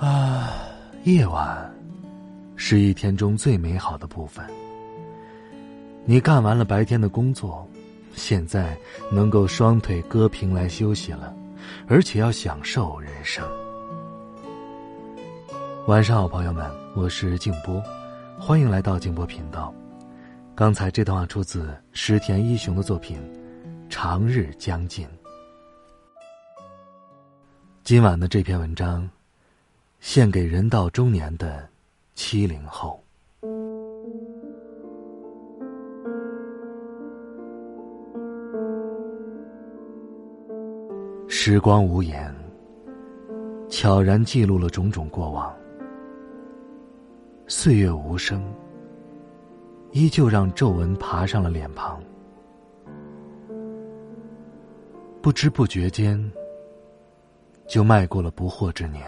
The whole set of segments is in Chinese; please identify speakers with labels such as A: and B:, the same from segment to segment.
A: 啊，夜晚是一天中最美好的部分。你干完了白天的工作，现在能够双腿搁平来休息了，而且要享受人生。晚上好，朋友们，我是静波，欢迎来到静波频道。刚才这段话出自石田一雄的作品《长日将近》。今晚的这篇文章。献给人到中年的七零后。时光无言，悄然记录了种种过往。岁月无声，依旧让皱纹爬上了脸庞。不知不觉间，就迈过了不惑之年。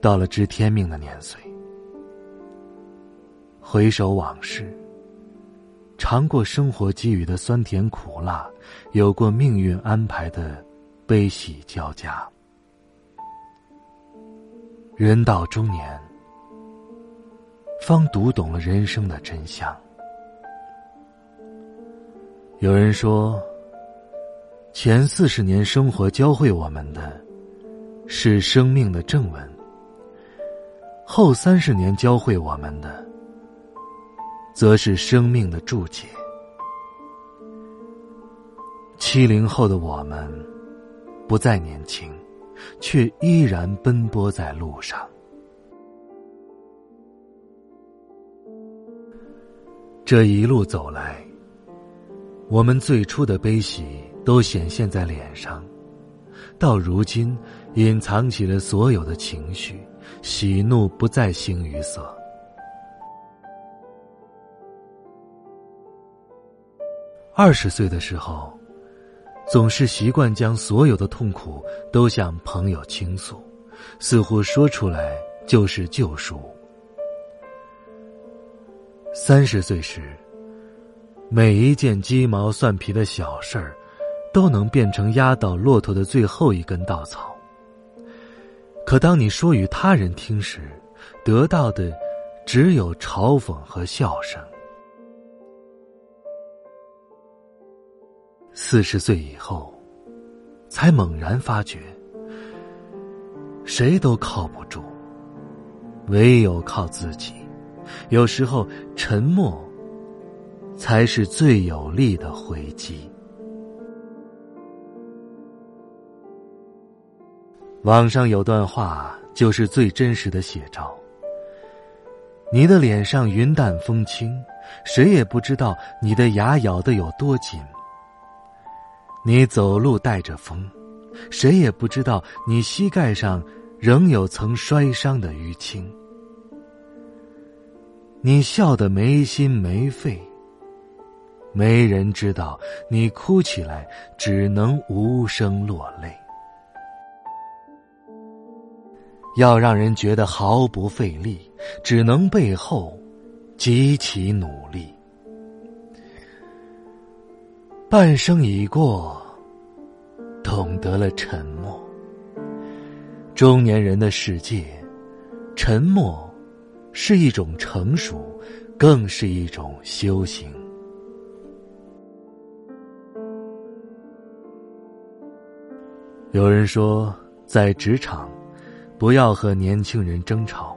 A: 到了知天命的年岁，回首往事，尝过生活给予的酸甜苦辣，有过命运安排的悲喜交加。人到中年，方读懂了人生的真相。有人说，前四十年生活教会我们的，是生命的正文。后三十年教会我们的，则是生命的注解。七零后的我们，不再年轻，却依然奔波在路上。这一路走来，我们最初的悲喜都显现在脸上，到如今，隐藏起了所有的情绪。喜怒不再形于色。二十岁的时候，总是习惯将所有的痛苦都向朋友倾诉，似乎说出来就是救赎。三十岁时，每一件鸡毛蒜皮的小事儿，都能变成压倒骆驼的最后一根稻草。可当你说与他人听时，得到的只有嘲讽和笑声。四十岁以后，才猛然发觉，谁都靠不住，唯有靠自己。有时候，沉默才是最有力的回击。网上有段话，就是最真实的写照。你的脸上云淡风轻，谁也不知道你的牙咬得有多紧。你走路带着风，谁也不知道你膝盖上仍有曾摔伤的淤青。你笑得没心没肺，没人知道你哭起来只能无声落泪。要让人觉得毫不费力，只能背后极其努力。半生已过，懂得了沉默。中年人的世界，沉默是一种成熟，更是一种修行。有人说，在职场。不要和年轻人争吵，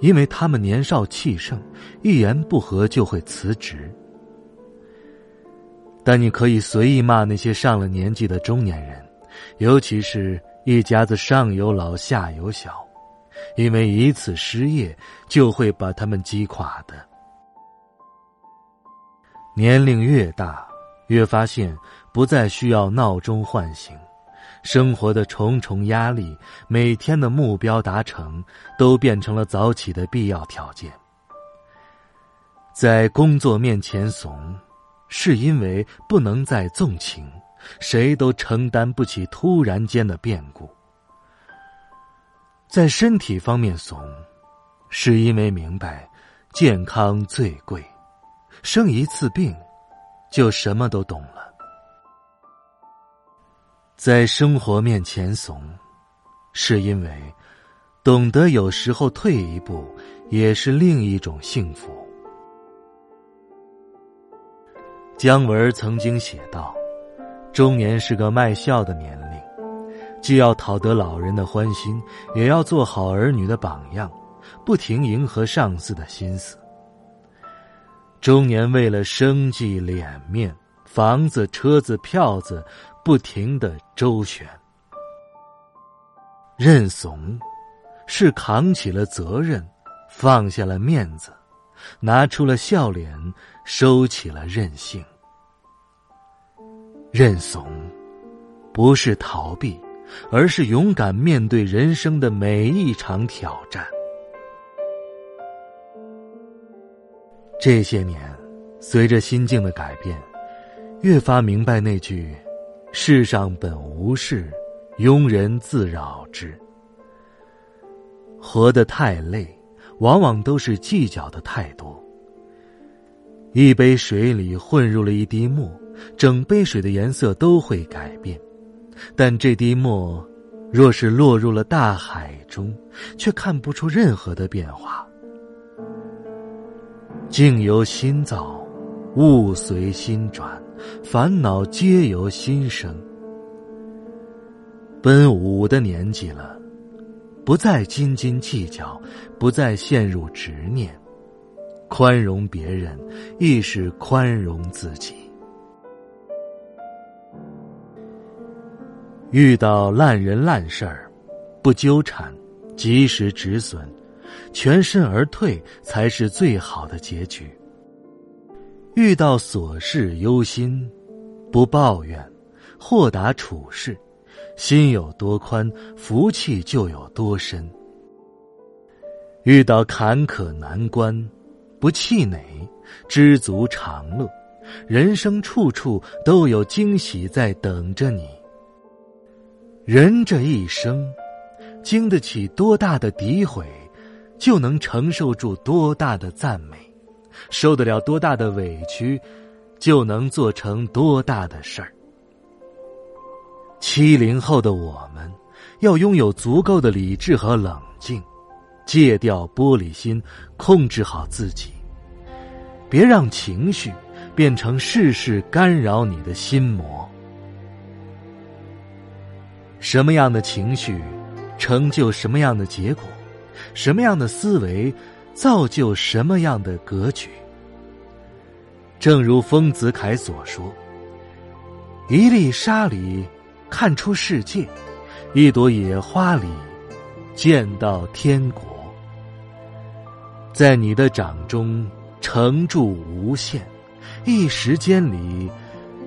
A: 因为他们年少气盛，一言不合就会辞职。但你可以随意骂那些上了年纪的中年人，尤其是一家子上有老下有小，因为一次失业就会把他们击垮的。年龄越大，越发现不再需要闹钟唤醒。生活的重重压力，每天的目标达成，都变成了早起的必要条件。在工作面前怂，是因为不能再纵情，谁都承担不起突然间的变故。在身体方面怂，是因为明白健康最贵，生一次病，就什么都懂了。在生活面前怂，是因为懂得有时候退一步也是另一种幸福。姜文曾经写道：“中年是个卖笑的年龄。”既要讨得老人的欢心，也要做好儿女的榜样，不停迎合上司的心思。中年为了生计、脸面、房子、车子、票子，不停的周旋。认怂，是扛起了责任，放下了面子，拿出了笑脸，收起了任性。认怂，不是逃避。而是勇敢面对人生的每一场挑战。这些年，随着心境的改变，越发明白那句“世上本无事，庸人自扰之”。活得太累，往往都是计较的太多。一杯水里混入了一滴墨，整杯水的颜色都会改变。但这滴墨，若是落入了大海中，却看不出任何的变化。境由心造，物随心转，烦恼皆由心生。奔五的年纪了，不再斤斤计较，不再陷入执念，宽容别人，亦是宽容自己。遇到烂人烂事儿，不纠缠，及时止损，全身而退才是最好的结局。遇到琐事忧心，不抱怨，豁达处事，心有多宽，福气就有多深。遇到坎坷难关，不气馁，知足常乐，人生处处都有惊喜在等着你。人这一生，经得起多大的诋毁，就能承受住多大的赞美；受得了多大的委屈，就能做成多大的事儿。七零后的我们，要拥有足够的理智和冷静，戒掉玻璃心，控制好自己，别让情绪变成事事干扰你的心魔。什么样的情绪，成就什么样的结果；什么样的思维，造就什么样的格局。正如丰子恺所说：“一粒沙里看出世界，一朵野花里见到天国。”在你的掌中承住无限，一时间里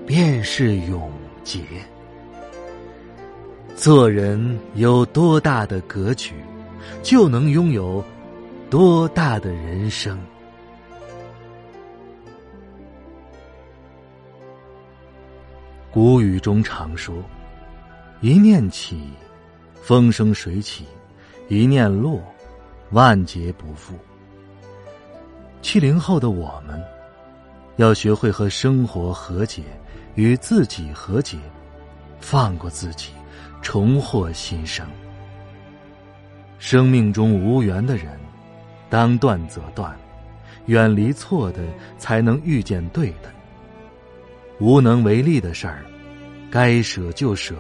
A: 便是永劫。做人有多大的格局，就能拥有多大的人生。古语中常说：“一念起，风生水起；一念落，万劫不复。”七零后的我们，要学会和生活和解，与自己和解，放过自己。重获新生。生命中无缘的人，当断则断，远离错的，才能遇见对的。无能为力的事儿，该舍就舍，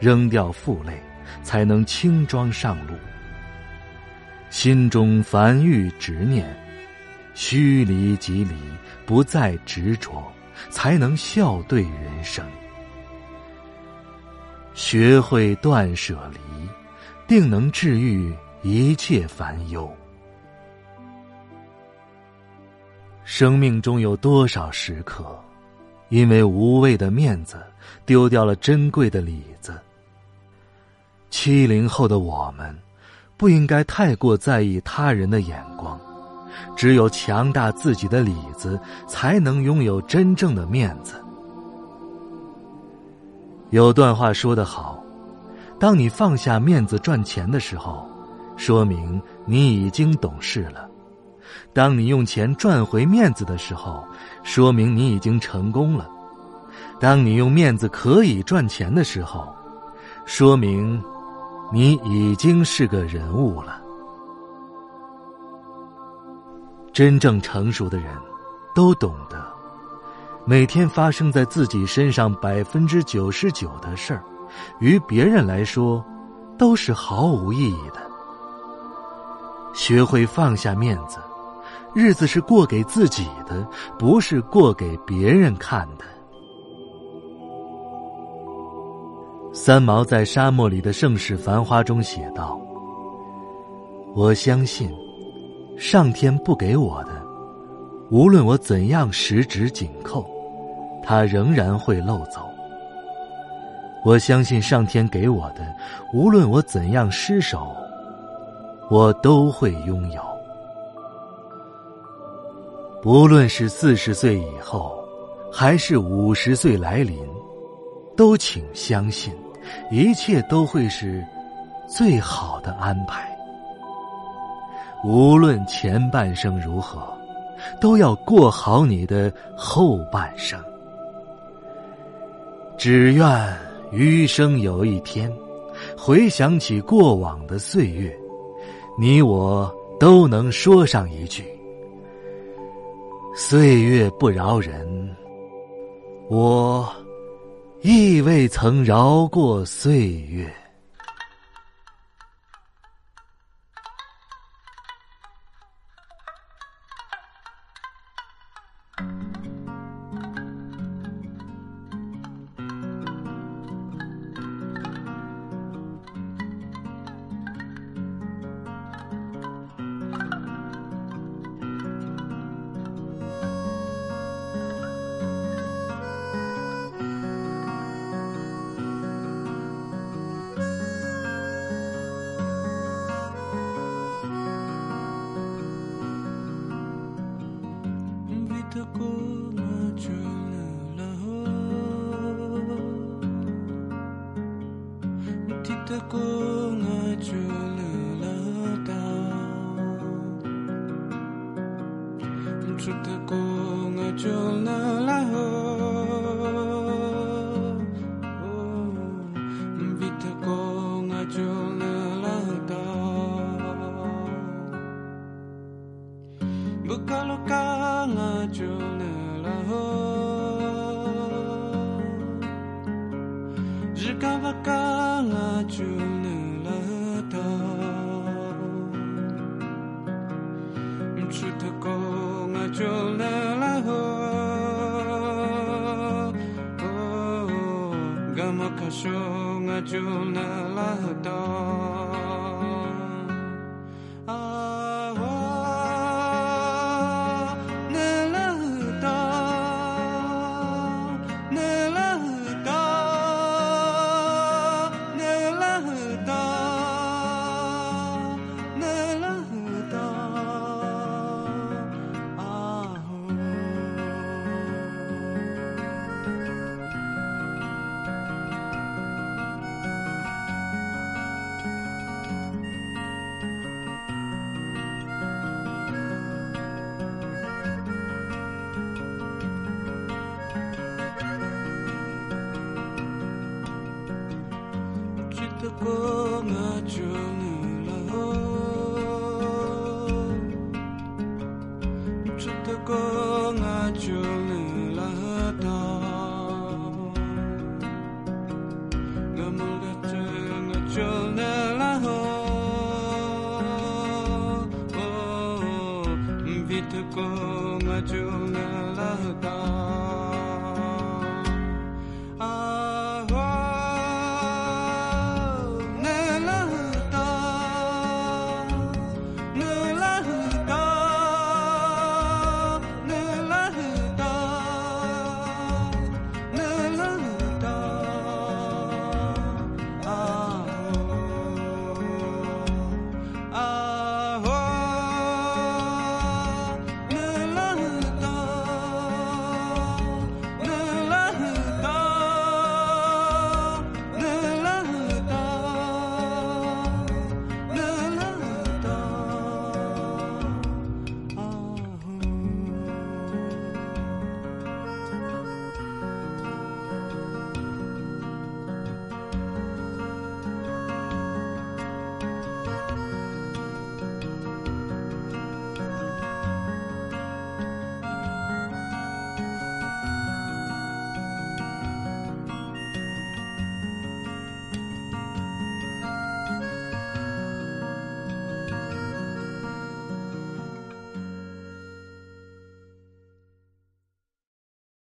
A: 扔掉负累，才能轻装上路。心中凡欲执念，须离即离，不再执着，才能笑对人生。学会断舍离，定能治愈一切烦忧。生命中有多少时刻，因为无谓的面子，丢掉了珍贵的里子；七零后的我们，不应该太过在意他人的眼光。只有强大自己的里子，才能拥有真正的面子。有段话说得好：当你放下面子赚钱的时候，说明你已经懂事了；当你用钱赚回面子的时候，说明你已经成功了；当你用面子可以赚钱的时候，说明。你已经是个人物了。真正成熟的人，都懂得，每天发生在自己身上百分之九十九的事儿，于别人来说，都是毫无意义的。学会放下面子，日子是过给自己的，不是过给别人看的。三毛在《沙漠里的盛世繁花》中写道：“我相信，上天不给我的，无论我怎样十指紧扣，它仍然会漏走；我相信上天给我的，无论我怎样失手，我都会拥有。不论是四十岁以后，还是五十岁来临。”都请相信，一切都会是最好的安排。无论前半生如何，都要过好你的后半生。只愿余生有一天，回想起过往的岁月，你我都能说上一句：“岁月不饶人。”我。亦未曾饶过岁月。
B: Gama kasho nga chul la